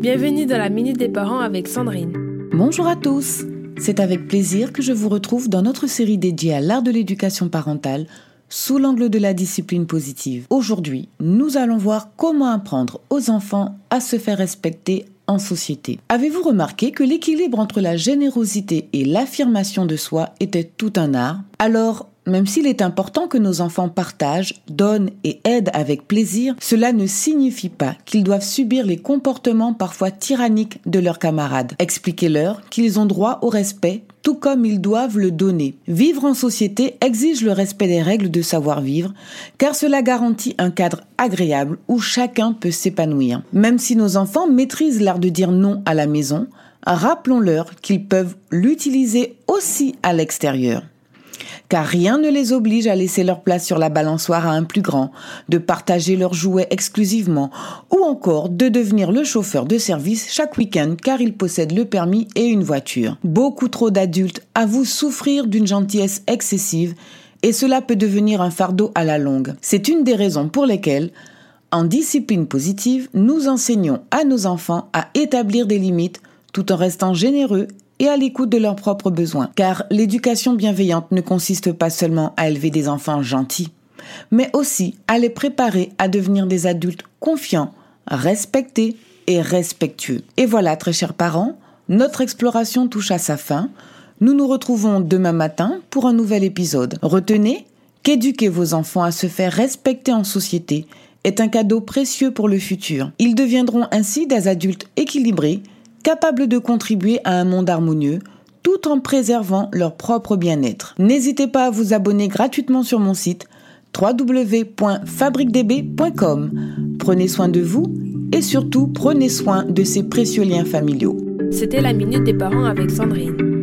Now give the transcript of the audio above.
Bienvenue dans la Minute des Parents avec Sandrine. Bonjour à tous. C'est avec plaisir que je vous retrouve dans notre série dédiée à l'art de l'éducation parentale sous l'angle de la discipline positive. Aujourd'hui, nous allons voir comment apprendre aux enfants à se faire respecter en société. Avez-vous remarqué que l'équilibre entre la générosité et l'affirmation de soi était tout un art? Alors, même s'il est important que nos enfants partagent, donnent et aident avec plaisir, cela ne signifie pas qu'ils doivent subir les comportements parfois tyranniques de leurs camarades. Expliquez-leur qu'ils ont droit au respect tout comme ils doivent le donner. Vivre en société exige le respect des règles de savoir-vivre, car cela garantit un cadre agréable où chacun peut s'épanouir. Même si nos enfants maîtrisent l'art de dire non à la maison, rappelons-leur qu'ils peuvent l'utiliser aussi à l'extérieur car rien ne les oblige à laisser leur place sur la balançoire à un plus grand, de partager leurs jouets exclusivement, ou encore de devenir le chauffeur de service chaque week-end car ils possèdent le permis et une voiture. Beaucoup trop d'adultes avouent souffrir d'une gentillesse excessive et cela peut devenir un fardeau à la longue. C'est une des raisons pour lesquelles en discipline positive, nous enseignons à nos enfants à établir des limites tout en restant généreux et à l'écoute de leurs propres besoins. Car l'éducation bienveillante ne consiste pas seulement à élever des enfants gentils, mais aussi à les préparer à devenir des adultes confiants, respectés et respectueux. Et voilà, très chers parents, notre exploration touche à sa fin. Nous nous retrouvons demain matin pour un nouvel épisode. Retenez qu'éduquer vos enfants à se faire respecter en société est un cadeau précieux pour le futur. Ils deviendront ainsi des adultes équilibrés capables de contribuer à un monde harmonieux tout en préservant leur propre bien-être. N'hésitez pas à vous abonner gratuitement sur mon site www.fabriquedb.com. Prenez soin de vous et surtout prenez soin de ces précieux liens familiaux. C'était la minute des parents avec Sandrine.